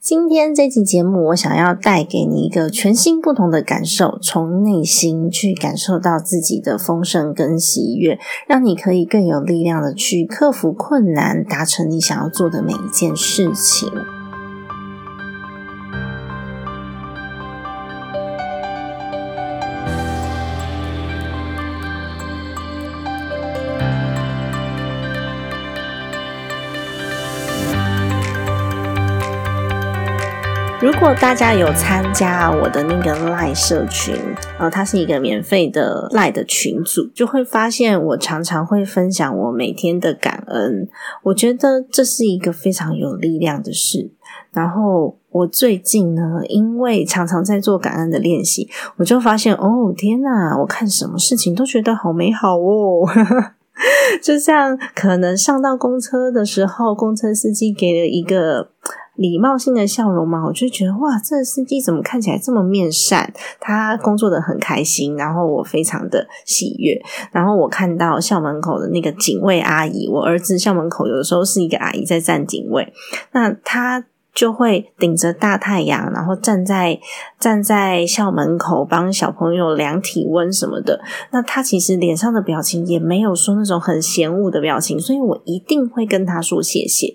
今天这期节目，我想要带给你一个全新不同的感受，从内心去感受到自己的丰盛跟喜悦，让你可以更有力量的去克服困难，达成你想要做的每一件事情。如果大家有参加我的那个赖社群，呃，它是一个免费的赖的群组，就会发现我常常会分享我每天的感恩。我觉得这是一个非常有力量的事。然后我最近呢，因为常常在做感恩的练习，我就发现，哦，天哪！我看什么事情都觉得好美好哦。就像可能上到公车的时候，公车司机给了一个。礼貌性的笑容嘛，我就觉得哇，这司机怎么看起来这么面善？他工作的很开心，然后我非常的喜悦。然后我看到校门口的那个警卫阿姨，我儿子校门口有的时候是一个阿姨在站警卫，那他就会顶着大太阳，然后站在站在校门口帮小朋友量体温什么的。那他其实脸上的表情也没有说那种很嫌恶的表情，所以我一定会跟他说谢谢。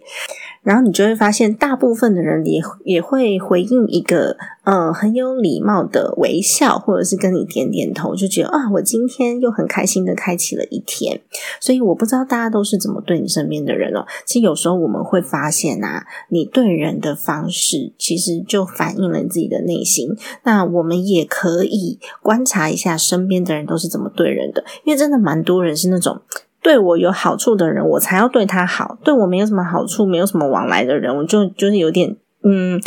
然后你就会发现，大部分的人也也会回应一个呃很有礼貌的微笑，或者是跟你点点头，就觉得啊，我今天又很开心的开启了一天。所以我不知道大家都是怎么对你身边的人哦。其实有时候我们会发现啊，你对人的方式，其实就反映了你自己的内心。那我们也可以观察一下身边的人都是怎么对人的，因为真的蛮多人是那种。对我有好处的人，我才要对他好；对我没有什么好处、没有什么往来的人，我就就是有点嗯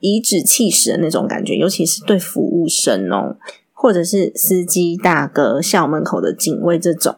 颐指气使的那种感觉。尤其是对服务生哦，或者是司机大哥、校门口的警卫这种，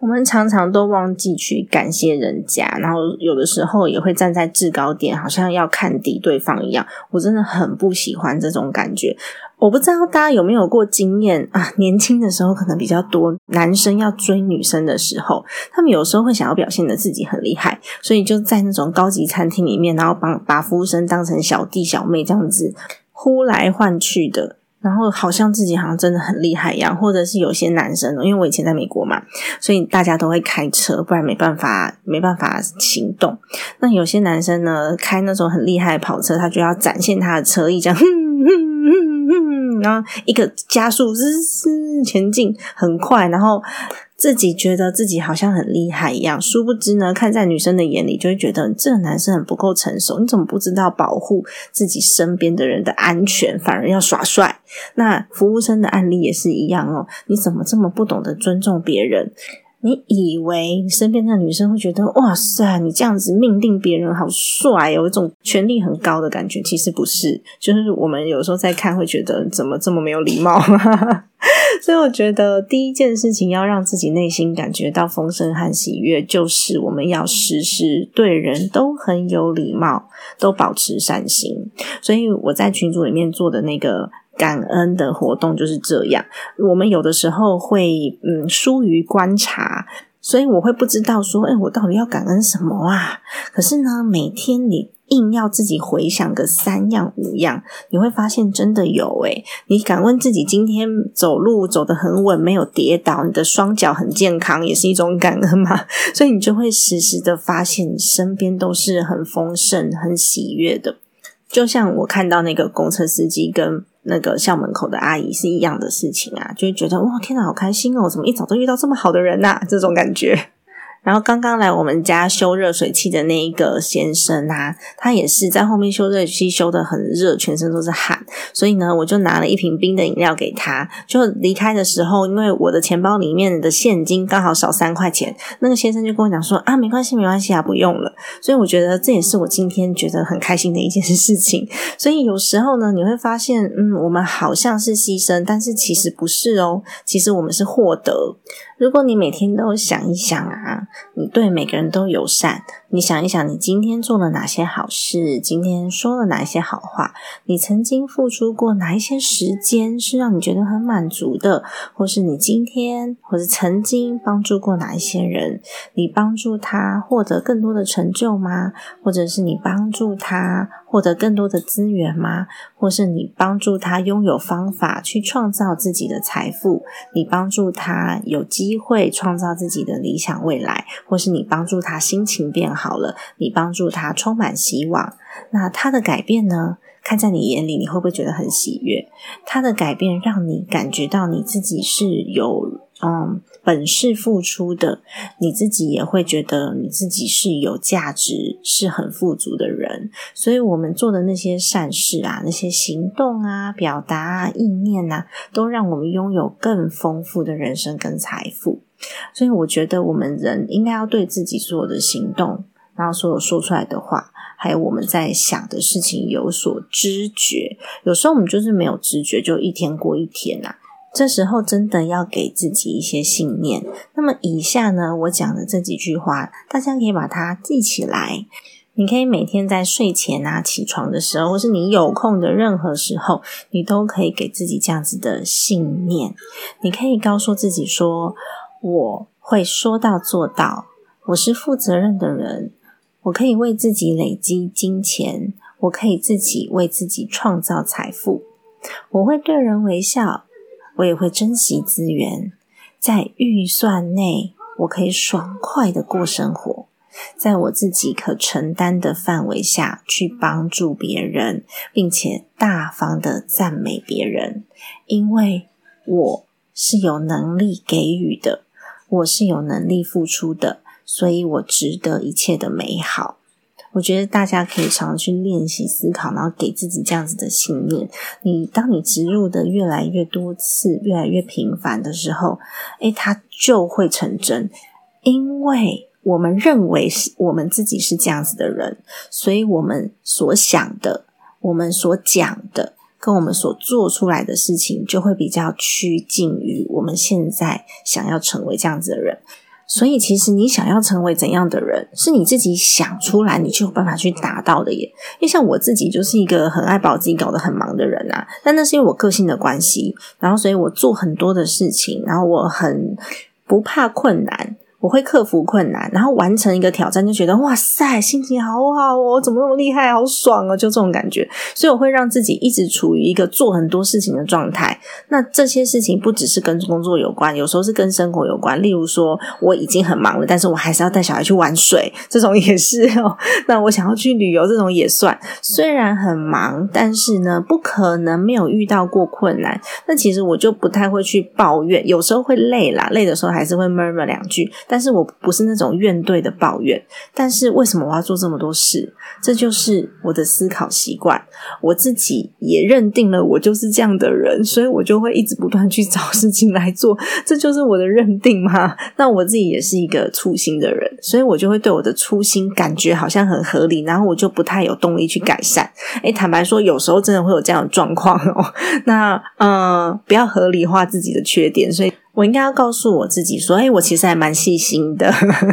我们常常都忘记去感谢人家，然后有的时候也会站在制高点，好像要看低对方一样。我真的很不喜欢这种感觉。我不知道大家有没有过经验啊？年轻的时候可能比较多，男生要追女生的时候，他们有时候会想要表现的自己很厉害，所以就在那种高级餐厅里面，然后把把服务生当成小弟小妹这样子呼来唤去的，然后好像自己好像真的很厉害一样。或者是有些男生，因为我以前在美国嘛，所以大家都会开车，不然没办法没办法行动。那有些男生呢，开那种很厉害的跑车，他就要展现他的车艺，这样。然后一个加速滋滋前进很快，然后自己觉得自己好像很厉害一样，殊不知呢，看在女生的眼里就会觉得这个男生很不够成熟，你怎么不知道保护自己身边的人的安全，反而要耍帅？那服务生的案例也是一样哦，你怎么这么不懂得尊重别人？你以为身边的女生会觉得哇塞，你这样子命令别人好帅，有一种权力很高的感觉？其实不是，就是我们有时候在看会觉得怎么这么没有礼貌。所以我觉得第一件事情要让自己内心感觉到丰盛和喜悦，就是我们要时时对人都很有礼貌，都保持善心。所以我在群组里面做的那个。感恩的活动就是这样，我们有的时候会嗯疏于观察，所以我会不知道说，哎，我到底要感恩什么啊？可是呢，每天你硬要自己回想个三样五样，你会发现真的有诶你敢问自己，今天走路走得很稳，没有跌倒，你的双脚很健康，也是一种感恩嘛？所以你就会时时的发现，你身边都是很丰盛、很喜悦的。就像我看到那个公车司机跟。那个校门口的阿姨是一样的事情啊，就会觉得哇，天哪，好开心哦！怎么一早都遇到这么好的人呐？这种感觉。然后刚刚来我们家修热水器的那一个先生啊，他也是在后面修热水器修的很热，全身都是汗，所以呢，我就拿了一瓶冰的饮料给他。就离开的时候，因为我的钱包里面的现金刚好少三块钱，那个先生就跟我讲说啊，没关系，没关系啊，不用了。所以我觉得这也是我今天觉得很开心的一件事情。所以有时候呢，你会发现，嗯，我们好像是牺牲，但是其实不是哦，其实我们是获得。如果你每天都想一想啊，你对每个人都友善，你想一想你今天做了哪些好事，今天说了哪一些好话，你曾经付出过哪一些时间是让你觉得很满足的，或是你今天或者曾经帮助过哪一些人，你帮助他获得更多的成就吗？或者是你帮助他获得更多的资源吗？或是你帮助他拥有方法去创造自己的财富，你帮助他有机会创造自己的理想未来，或是你帮助他心情变好好了，你帮助他充满希望，那他的改变呢？看在你眼里，你会不会觉得很喜悦？他的改变让你感觉到你自己是有。嗯，本事付出的，你自己也会觉得你自己是有价值、是很富足的人。所以，我们做的那些善事啊，那些行动啊、表达啊、意念啊，都让我们拥有更丰富的人生跟财富。所以，我觉得我们人应该要对自己所有的行动，然后所有说出来的话，还有我们在想的事情有所知觉。有时候我们就是没有知觉，就一天过一天呐。这时候真的要给自己一些信念。那么以下呢，我讲的这几句话，大家可以把它记起来。你可以每天在睡前啊、起床的时候，或是你有空的任何时候，你都可以给自己这样子的信念。你可以告诉自己说：“我会说到做到，我是负责任的人，我可以为自己累积金钱，我可以自己为自己创造财富，我会对人微笑。”我也会珍惜资源，在预算内，我可以爽快的过生活，在我自己可承担的范围下去帮助别人，并且大方的赞美别人，因为我是有能力给予的，我是有能力付出的，所以我值得一切的美好。我觉得大家可以常常去练习思考，然后给自己这样子的信念。你当你植入的越来越多次、越来越频繁的时候，诶，它就会成真。因为我们认为是我们自己是这样子的人，所以我们所想的、我们所讲的，跟我们所做出来的事情，就会比较趋近于我们现在想要成为这样子的人。所以，其实你想要成为怎样的人，是你自己想出来，你就有办法去达到的耶。因为像我自己就是一个很爱把自己搞得很忙的人啊，但那是因为我个性的关系，然后所以我做很多的事情，然后我很不怕困难。我会克服困难，然后完成一个挑战，就觉得哇塞，心情好好哦，怎么那么厉害，好爽哦，就这种感觉。所以我会让自己一直处于一个做很多事情的状态。那这些事情不只是跟工作有关，有时候是跟生活有关。例如说，我已经很忙了，但是我还是要带小孩去玩水，这种也是哦。那我想要去旅游，这种也算。虽然很忙，但是呢，不可能没有遇到过困难。那其实我就不太会去抱怨，有时候会累啦，累的时候还是会 murmur 两句。但是我不是那种怨怼的抱怨，但是为什么我要做这么多事？这就是我的思考习惯。我自己也认定了我就是这样的人，所以我就会一直不断去找事情来做。这就是我的认定嘛？那我自己也是一个粗心的人，所以我就会对我的粗心感觉好像很合理，然后我就不太有动力去改善。诶坦白说，有时候真的会有这样的状况哦。那嗯，不要合理化自己的缺点，所以。我应该要告诉我自己说：“哎，我其实还蛮细心的，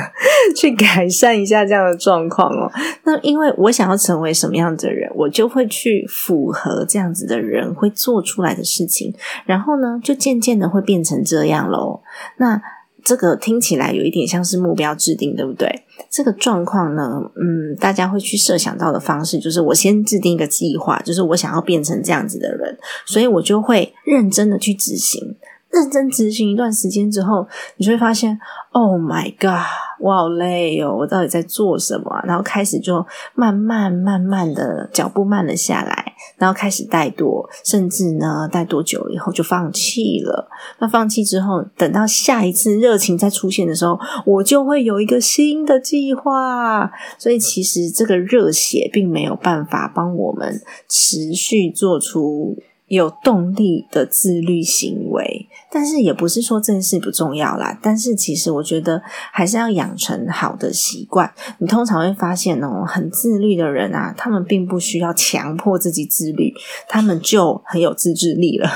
去改善一下这样的状况哦。那因为我想要成为什么样的人，我就会去符合这样子的人会做出来的事情，然后呢，就渐渐的会变成这样喽。那这个听起来有一点像是目标制定，对不对？这个状况呢，嗯，大家会去设想到的方式，就是我先制定一个计划，就是我想要变成这样子的人，所以我就会认真的去执行。”认真执行一段时间之后，你就会发现，Oh my God，我好累哦！我到底在做什么？然后开始就慢慢慢慢的脚步慢了下来，然后开始怠惰，甚至呢，怠多久了以后就放弃了。那放弃之后，等到下一次热情再出现的时候，我就会有一个新的计划。所以其实这个热血并没有办法帮我们持续做出。有动力的自律行为，但是也不是说这件事不重要啦。但是其实我觉得还是要养成好的习惯。你通常会发现哦，很自律的人啊，他们并不需要强迫自己自律，他们就很有自制力了。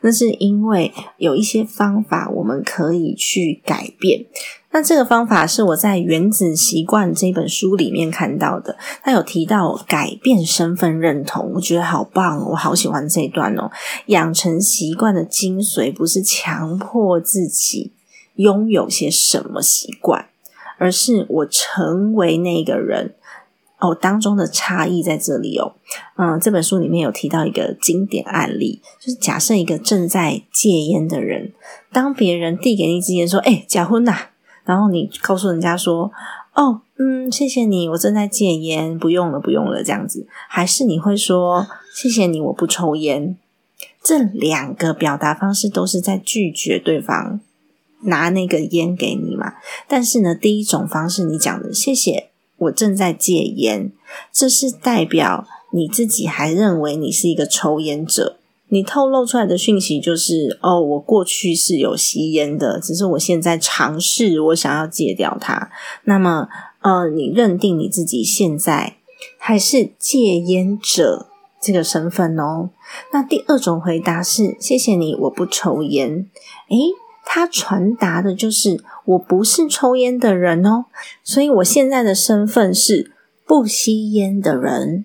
那是因为有一些方法我们可以去改变。那这个方法是我在《原子习惯》这本书里面看到的，他有提到改变身份认同，我觉得好棒哦，我好喜欢这一段哦。养成习惯的精髓不是强迫自己拥有些什么习惯，而是我成为那个人哦。当中的差异在这里哦。嗯，这本书里面有提到一个经典案例，就是假设一个正在戒烟的人，当别人递给你一支烟，说：“哎，假婚呐。”然后你告诉人家说：“哦，嗯，谢谢你，我正在戒烟，不用了，不用了。”这样子，还是你会说：“谢谢你，我不抽烟。”这两个表达方式都是在拒绝对方拿那个烟给你嘛？但是呢，第一种方式你讲的“谢谢，我正在戒烟”，这是代表你自己还认为你是一个抽烟者。你透露出来的讯息就是哦，我过去是有吸烟的，只是我现在尝试，我想要戒掉它。那么，呃，你认定你自己现在还是戒烟者这个身份哦？那第二种回答是谢谢你，我不抽烟。诶，他传达的就是我不是抽烟的人哦，所以我现在的身份是不吸烟的人。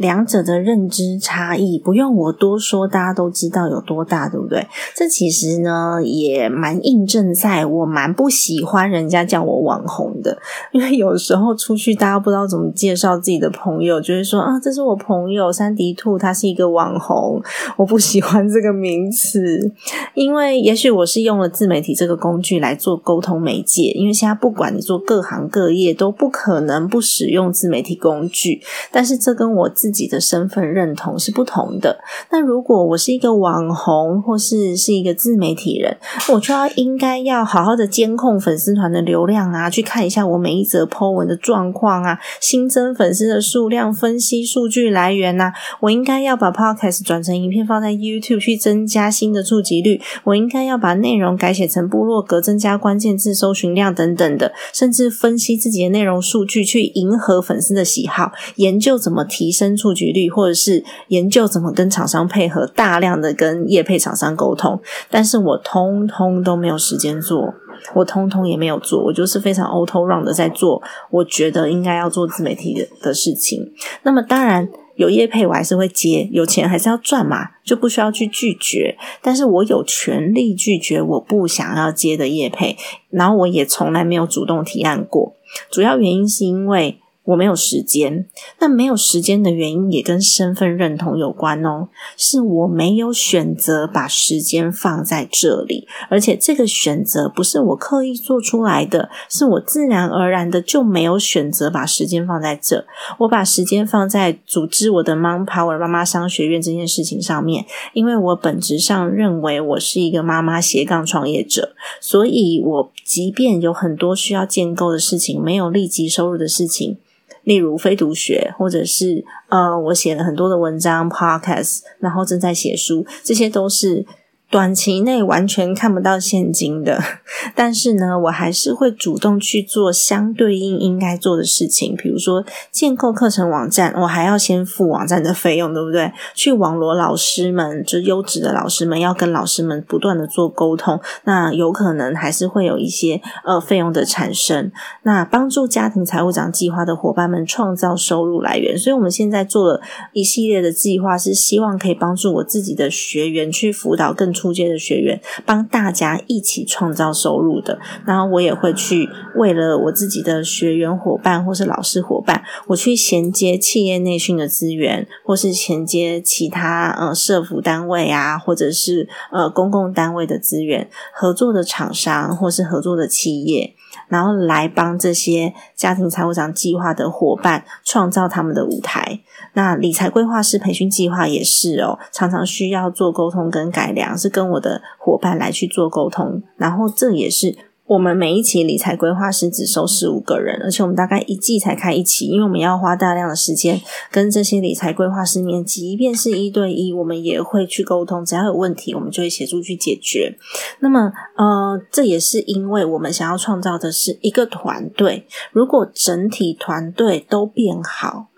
两者的认知差异不用我多说，大家都知道有多大，对不对？这其实呢也蛮印证在我蛮不喜欢人家叫我网红的，因为有时候出去大家不知道怎么介绍自己的朋友，就会说啊，这是我朋友山迪兔，他是一个网红。我不喜欢这个名词，因为也许我是用了自媒体这个工具来做沟通媒介，因为现在不管你做各行各业都不可能不使用自媒体工具，但是这跟我自自己的身份认同是不同的。那如果我是一个网红，或是是一个自媒体人，我就要应该要好好的监控粉丝团的流量啊，去看一下我每一则 po 文的状况啊，新增粉丝的数量，分析数据来源呐。我应该要把 podcast 转成影片放在 YouTube 去增加新的触及率。我应该要把内容改写成部落格，增加关键字搜寻量等等的，甚至分析自己的内容数据，去迎合粉丝的喜好，研究怎么提升。触及率，或者是研究怎么跟厂商配合，大量的跟业配厂商沟通，但是我通通都没有时间做，我通通也没有做，我就是非常 auto run 的在做，我觉得应该要做自媒体的的事情。那么当然有业配，我还是会接，有钱还是要赚嘛，就不需要去拒绝。但是我有权利拒绝我不想要接的业配，然后我也从来没有主动提案过。主要原因是因为。我没有时间，那没有时间的原因也跟身份认同有关哦。是我没有选择把时间放在这里，而且这个选择不是我刻意做出来的，是我自然而然的就没有选择把时间放在这。我把时间放在组织我的 Mom Power 妈妈商学院这件事情上面，因为我本质上认为我是一个妈妈斜杠创业者，所以我即便有很多需要建构的事情，没有立即收入的事情。例如非读学，或者是呃，我写了很多的文章、podcast，然后正在写书，这些都是。短期内完全看不到现金的，但是呢，我还是会主动去做相对应应该做的事情，比如说建构课程网站，我还要先付网站的费用，对不对？去网罗老师们，就优质的老师们，要跟老师们不断的做沟通，那有可能还是会有一些呃费用的产生。那帮助家庭财务长计划的伙伴们创造收入来源，所以我们现在做了一系列的计划，是希望可以帮助我自己的学员去辅导更。出街的学员，帮大家一起创造收入的。然后我也会去为了我自己的学员伙伴或是老师伙伴，我去衔接企业内训的资源，或是衔接其他呃社服单位啊，或者是呃公共单位的资源，合作的厂商或是合作的企业。然后来帮这些家庭财务长计划的伙伴创造他们的舞台。那理财规划师培训计划也是哦，常常需要做沟通跟改良，是跟我的伙伴来去做沟通。然后这也是。我们每一期理财规划师只收十五个人，而且我们大概一季才开一期，因为我们要花大量的时间跟这些理财规划师面，即便是一对一，我们也会去沟通。只要有问题，我们就会协助去解决。那么，呃，这也是因为我们想要创造的是一个团队，如果整体团队都变好。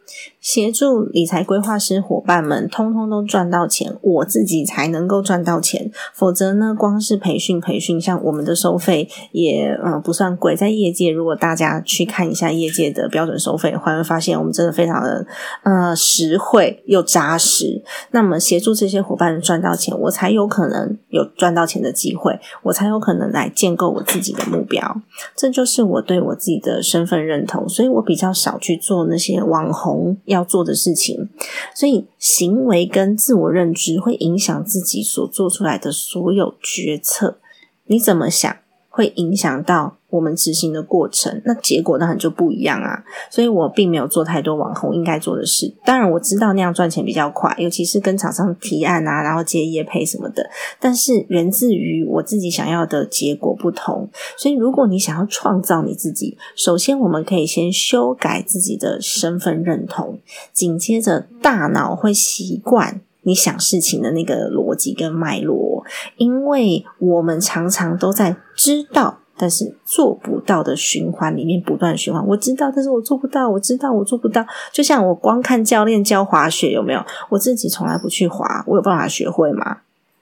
协助理财规划师伙伴们，通通都赚到钱，我自己才能够赚到钱。否则呢，光是培训培训，像我们的收费也嗯不算贵。在业界，如果大家去看一下业界的标准收费的话，会发现我们真的非常的呃实惠又扎实。那么协助这些伙伴赚到钱，我才有可能有赚到钱的机会，我才有可能来建构我自己的目标。这就是我对我自己的身份认同，所以我比较少去做那些网红。要做的事情，所以行为跟自我认知会影响自己所做出来的所有决策。你怎么想？会影响到我们执行的过程，那结果当然就不一样啊。所以我并没有做太多网红应该做的事。当然我知道那样赚钱比较快，尤其是跟厂商提案啊，然后接业配什么的。但是源自于我自己想要的结果不同。所以如果你想要创造你自己，首先我们可以先修改自己的身份认同，紧接着大脑会习惯你想事情的那个逻辑跟脉络。因为我们常常都在知道，但是做不到的循环里面不断循环。我知道，但是我做不到。我知道，我做不到。就像我光看教练教滑雪，有没有？我自己从来不去滑，我有办法学会吗？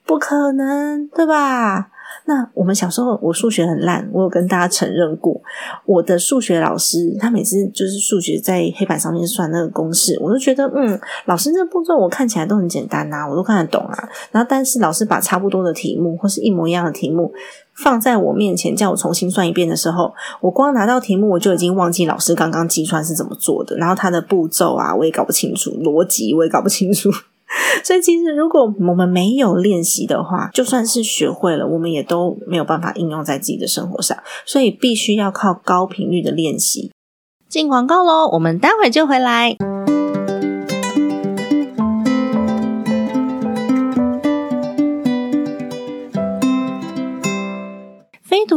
不可能，对吧？那我们小时候，我数学很烂，我有跟大家承认过。我的数学老师，他每次就是数学在黑板上面算那个公式，我都觉得，嗯，老师这步骤我看起来都很简单呐，我都看得懂啊。然后，但是老师把差不多的题目或是一模一样的题目放在我面前，叫我重新算一遍的时候，我光拿到题目，我就已经忘记老师刚刚计算是怎么做的，然后他的步骤啊，我也搞不清楚，逻辑我也搞不清楚。所以，其实如果我们没有练习的话，就算是学会了，我们也都没有办法应用在自己的生活上。所以，必须要靠高频率的练习。进广告喽，我们待会就回来。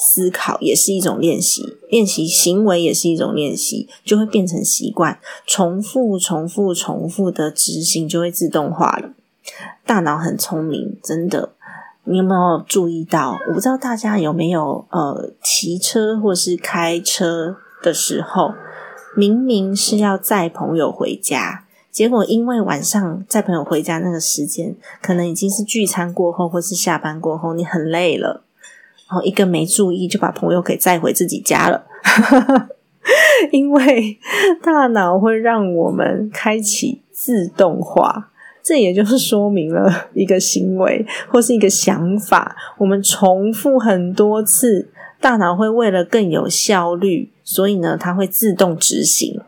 思考也是一种练习，练习行为也是一种练习，就会变成习惯，重复、重复、重复的执行就会自动化了。大脑很聪明，真的，你有没有注意到？我不知道大家有没有呃骑车或是开车的时候，明明是要载朋友回家，结果因为晚上载朋友回家那个时间，可能已经是聚餐过后或是下班过后，你很累了，然后一个没注意就把朋友给载回自己家了。因为大脑会让我们开启自动化，这也就是说明了一个行为或是一个想法，我们重复很多次，大脑会为了更有效率，所以呢，它会自动执行。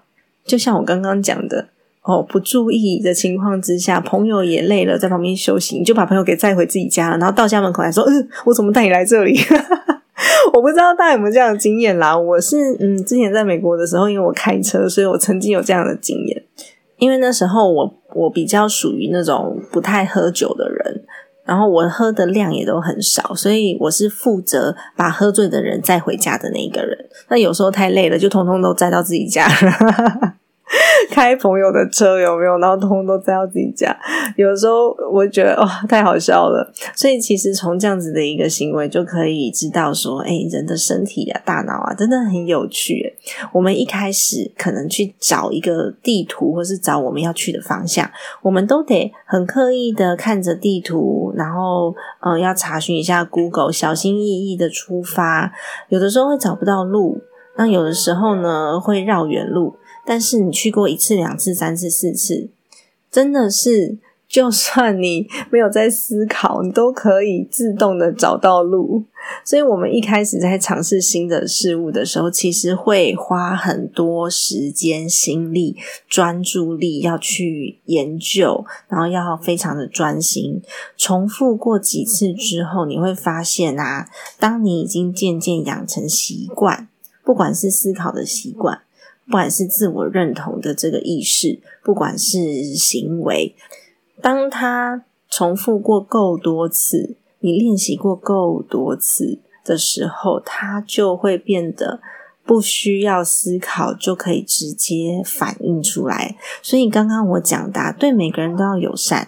就像我刚刚讲的，哦，不注意的情况之下，朋友也累了，在旁边休息，你就把朋友给载回自己家了，然后到家门口来说：“嗯，我怎么带你来这里？” 我不知道大家有没有这样的经验啦。我是嗯，之前在美国的时候，因为我开车，所以我曾经有这样的经验。因为那时候我我比较属于那种不太喝酒的人，然后我喝的量也都很少，所以我是负责把喝醉的人载回家的那一个人。那有时候太累了，就通通都载到自己家了。开朋友的车有没有？然后通通都载到自己家。有时候我觉得哇，太好笑了。所以其实从这样子的一个行为就可以知道说，哎，人的身体啊、大脑啊，真的很有趣。我们一开始可能去找一个地图，或是找我们要去的方向，我们都得很刻意的看着地图，然后嗯，要查询一下 Google，小心翼翼的出发。有的时候会找不到路，那有的时候呢会绕远路。但是你去过一次、两次、三次、四次，真的是，就算你没有在思考，你都可以自动的找到路。所以，我们一开始在尝试新的事物的时候，其实会花很多时间、心力、专注力要去研究，然后要非常的专心。重复过几次之后，你会发现啊，当你已经渐渐养成习惯，不管是思考的习惯。不管是自我认同的这个意识，不管是行为，当他重复过够多次，你练习过够多次的时候，他就会变得。不需要思考就可以直接反映出来，所以刚刚我讲的，对每个人都要友善，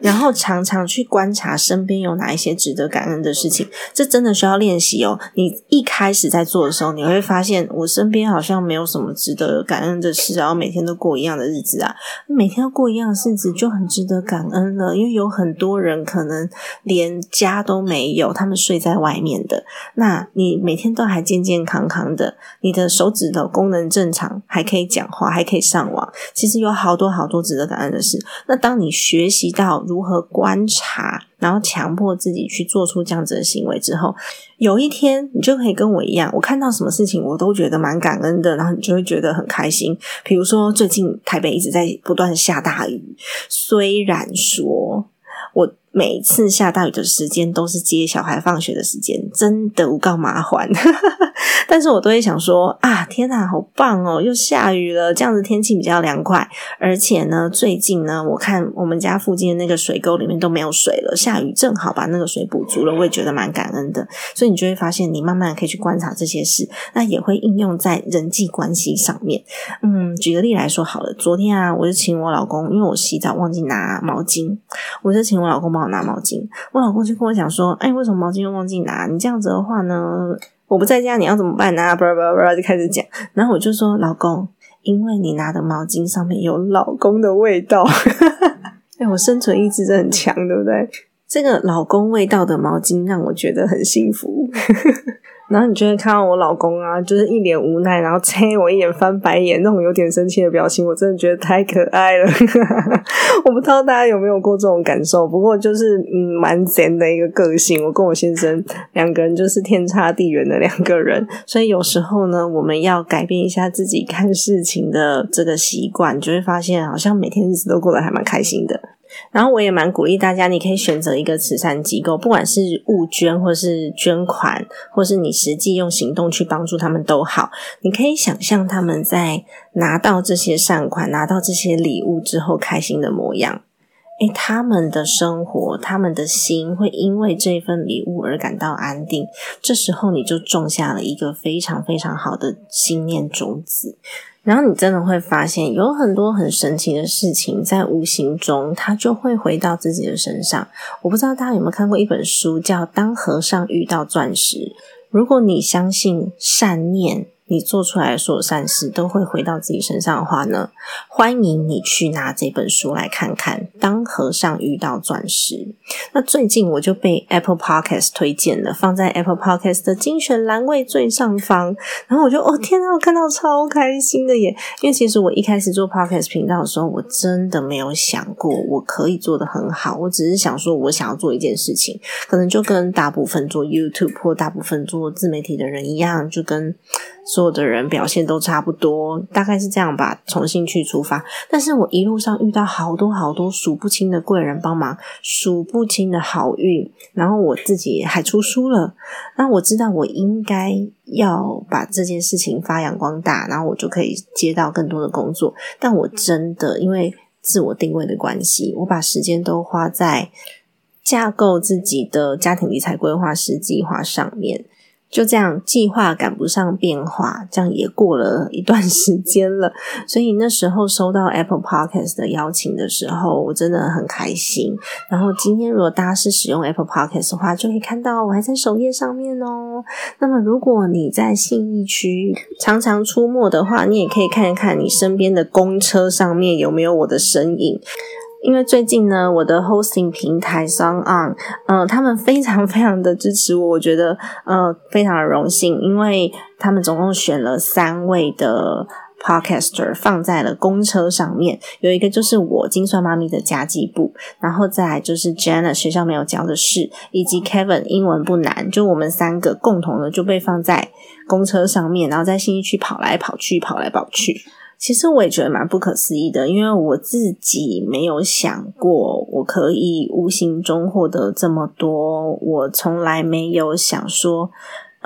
然后常常去观察身边有哪一些值得感恩的事情，这真的需要练习哦。你一开始在做的时候，你会发现我身边好像没有什么值得感恩的事，然后每天都过一样的日子啊，每天都过一样的日子就很值得感恩了，因为有很多人可能连家都没有，他们睡在外面的，那你每天都还健健康康的。你的手指的功能正常，还可以讲话，还可以上网，其实有好多好多值得感恩的事。那当你学习到如何观察，然后强迫自己去做出这样子的行为之后，有一天你就可以跟我一样，我看到什么事情我都觉得蛮感恩的，然后你就会觉得很开心。比如说最近台北一直在不断下大雨，虽然说我。每次下大雨的时间都是接小孩放学的时间，真的无告麻烦。但是我都会想说啊，天哪，好棒哦，又下雨了，这样子天气比较凉快。而且呢，最近呢，我看我们家附近的那个水沟里面都没有水了，下雨正好把那个水补足了，我也觉得蛮感恩的。所以你就会发现，你慢慢可以去观察这些事，那也会应用在人际关系上面。嗯，举个例来说好了，昨天啊，我就请我老公，因为我洗澡忘记拿毛巾，我就请我老公帮。拿毛巾，我老公就跟我讲说：“哎，为什么毛巾又忘记拿？你这样子的话呢，我不在家，你要怎么办呢？”叭叭叭就开始讲。然后我就说：“老公，因为你拿的毛巾上面有老公的味道。”哎，我生存意志真很强，对不对？这个老公味道的毛巾让我觉得很幸福。然后你就会看到我老公啊，就是一脸无奈，然后啐 我一眼翻白眼，那种有点生气的表情，我真的觉得太可爱了。我不知道大家有没有过这种感受，不过就是嗯，蛮闲的一个个性。我跟我先生两个人就是天差地远的两个人，所以有时候呢，我们要改变一下自己看事情的这个习惯，就会发现好像每天日子都过得还蛮开心的。然后我也蛮鼓励大家，你可以选择一个慈善机构，不管是物捐，或是捐款，或是你实际用行动去帮助他们都好。你可以想象他们在拿到这些善款、拿到这些礼物之后开心的模样。诶，他们的生活，他们的心会因为这份礼物而感到安定。这时候你就种下了一个非常非常好的信念种子。然后你真的会发现，有很多很神奇的事情，在无形中它就会回到自己的身上。我不知道大家有没有看过一本书，叫《当和尚遇到钻石》。如果你相信善念。你做出来所有善事都会回到自己身上的话呢？欢迎你去拿这本书来看看。当和尚遇到钻石，那最近我就被 Apple Podcast 推荐了，放在 Apple Podcast 的精选栏位最上方。然后我就哦天啊，我看到超开心的耶！因为其实我一开始做 Podcast 频道的时候，我真的没有想过我可以做的很好。我只是想说，我想要做一件事情，可能就跟大部分做 YouTube 或大部分做自媒体的人一样，就跟。所有的人表现都差不多，大概是这样吧。重新去出发，但是我一路上遇到好多好多数不清的贵人帮忙，数不清的好运，然后我自己还出书了。那我知道我应该要把这件事情发扬光大，然后我就可以接到更多的工作。但我真的因为自我定位的关系，我把时间都花在架构自己的家庭理财规划师计划上面。就这样，计划赶不上变化，这样也过了一段时间了。所以那时候收到 Apple Podcast 的邀请的时候，我真的很开心。然后今天如果大家是使用 Apple Podcast 的话，就可以看到我还在首页上面哦。那么如果你在信义区常常出没的话，你也可以看一看你身边的公车上面有没有我的身影。因为最近呢，我的 hosting 平台 s o n On，呃，他们非常非常的支持我，我觉得呃非常的荣幸，因为他们总共选了三位的 podcaster 放在了公车上面，有一个就是我精算妈咪的家计部，然后再来就是 Jenna 学校没有教的事，以及 Kevin 英文不难，就我们三个共同的就被放在公车上面，然后在新一区跑来跑去，跑来跑去。其实我也觉得蛮不可思议的，因为我自己没有想过我可以无形中获得这么多，我从来没有想说。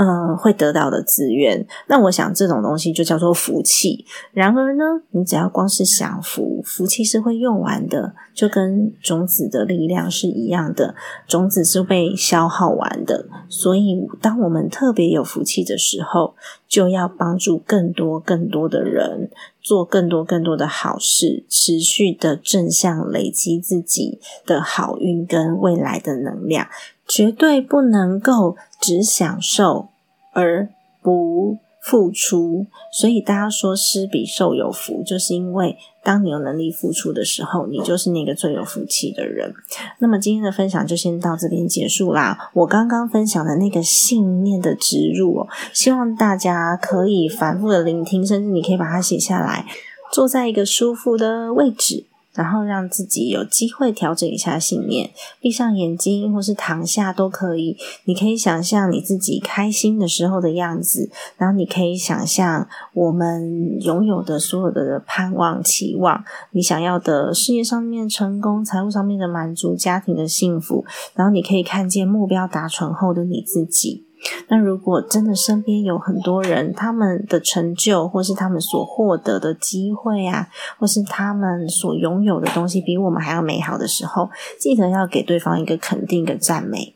嗯，会得到的资源，那我想这种东西就叫做福气。然而呢，你只要光是享福，福气是会用完的，就跟种子的力量是一样的，种子是被消耗完的。所以，当我们特别有福气的时候，就要帮助更多更多的人，做更多更多的好事，持续的正向累积自己的好运跟未来的能量。绝对不能够只享受而不付出，所以大家说施比受有福，就是因为当你有能力付出的时候，你就是那个最有福气的人。那么今天的分享就先到这边结束啦。我刚刚分享的那个信念的植入哦，希望大家可以反复的聆听，甚至你可以把它写下来，坐在一个舒服的位置。然后让自己有机会调整一下信念，闭上眼睛或是躺下都可以。你可以想象你自己开心的时候的样子，然后你可以想象我们拥有的所有的盼望、期望，你想要的事业上面成功、财务上面的满足、家庭的幸福，然后你可以看见目标达成后的你自己。那如果真的身边有很多人，他们的成就，或是他们所获得的机会啊，或是他们所拥有的东西比我们还要美好的时候，记得要给对方一个肯定的赞美。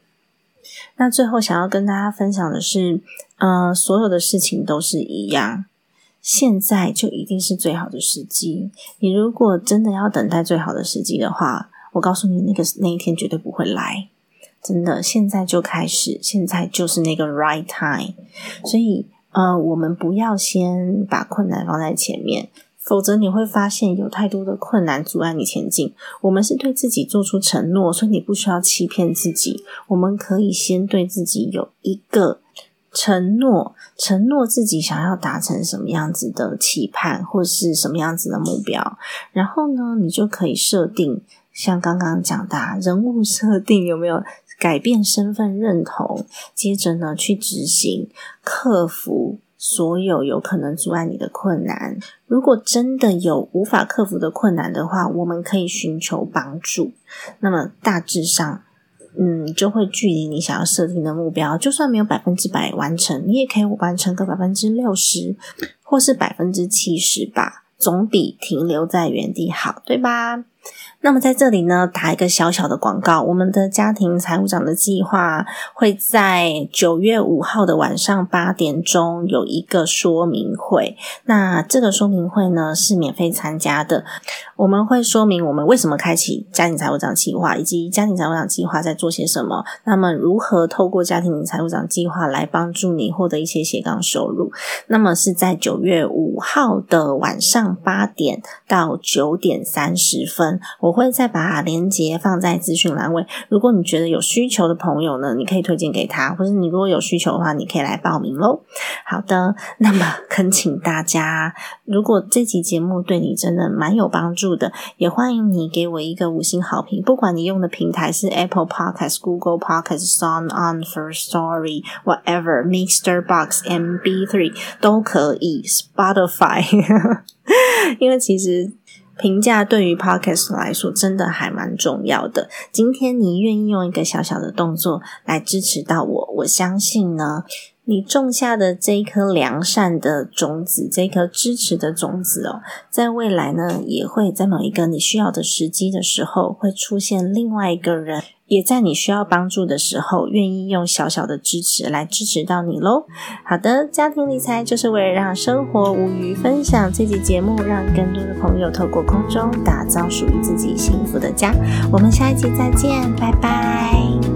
那最后想要跟大家分享的是，呃，所有的事情都是一样，现在就一定是最好的时机。你如果真的要等待最好的时机的话，我告诉你，那个那一天绝对不会来。真的，现在就开始，现在就是那个 right time。所以，呃，我们不要先把困难放在前面，否则你会发现有太多的困难阻碍你前进。我们是对自己做出承诺，所以你不需要欺骗自己。我们可以先对自己有一个承诺，承诺自己想要达成什么样子的期盼，或是什么样子的目标，然后呢，你就可以设定像刚刚讲的人物设定，有没有？改变身份认同，接着呢，去执行，克服所有有可能阻碍你的困难。如果真的有无法克服的困难的话，我们可以寻求帮助。那么大致上，嗯，就会距离你想要设定的目标，就算没有百分之百完成，你也可以完成个百分之六十，或是百分之七十吧，总比停留在原地好，对吧？那么在这里呢，打一个小小的广告，我们的家庭财务长的计划会在九月五号的晚上八点钟有一个说明会。那这个说明会呢是免费参加的，我们会说明我们为什么开启家庭财务长计划，以及家庭财务长计划在做些什么。那么如何透过家庭财务长计划来帮助你获得一些斜杠收入？那么是在九月五号的晚上八点到九点三十分，我。我会再把链接放在资讯栏位。如果你觉得有需求的朋友呢，你可以推荐给他，或者你如果有需求的话，你可以来报名喽。好的，那么 恳请大家，如果这集节目对你真的蛮有帮助的，也欢迎你给我一个五星好评。不管你用的平台是 Apple Podcast、Google Podcast、Sound On First Story、Whatever、Mixer Box、MB Three 都可以，Spotify，因为其实。评价对于 podcast 来说真的还蛮重要的。今天你愿意用一个小小的动作来支持到我，我相信呢，你种下的这一颗良善的种子，这一颗支持的种子哦，在未来呢，也会在某一个你需要的时机的时候，会出现另外一个人。也在你需要帮助的时候，愿意用小小的支持来支持到你喽。好的，家庭理财就是为了让生活无余。分享这集节目，让更多的朋友透过空中打造属于自己幸福的家。我们下一集再见，拜拜。